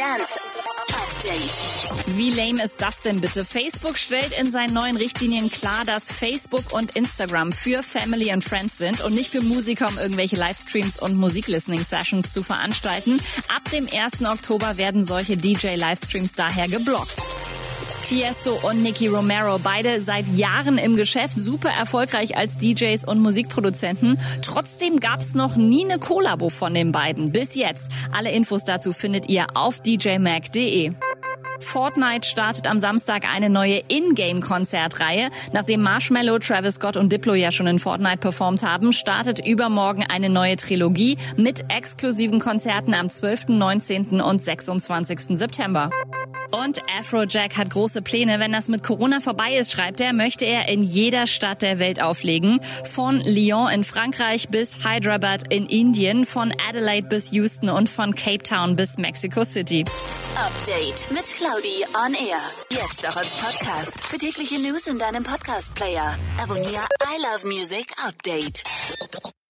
Dance Update. Wie lame ist das denn bitte? Facebook stellt in seinen neuen Richtlinien klar, dass Facebook und Instagram für Family and Friends sind und nicht für Musiker, um irgendwelche Livestreams und Musiklistening-Sessions zu veranstalten. Ab dem 1. Oktober werden solche DJ-Livestreams daher geblockt. Tiesto und Nicky Romero, beide seit Jahren im Geschäft, super erfolgreich als DJs und Musikproduzenten. Trotzdem gab's noch nie eine Kollabo von den beiden. Bis jetzt. Alle Infos dazu findet ihr auf djmag.de. Fortnite startet am Samstag eine neue Ingame-Konzertreihe. Nachdem Marshmallow, Travis Scott und Diplo ja schon in Fortnite performt haben, startet übermorgen eine neue Trilogie mit exklusiven Konzerten am 12., 19. und 26. September. Und Afrojack hat große Pläne. Wenn das mit Corona vorbei ist, schreibt er, möchte er in jeder Stadt der Welt auflegen. Von Lyon in Frankreich bis Hyderabad in Indien, von Adelaide bis Houston und von Cape Town bis Mexico City. Update mit Claudi on Air. Jetzt auch als Podcast. Für tägliche News in deinem Podcast-Player. Abonniere I Love Music Update.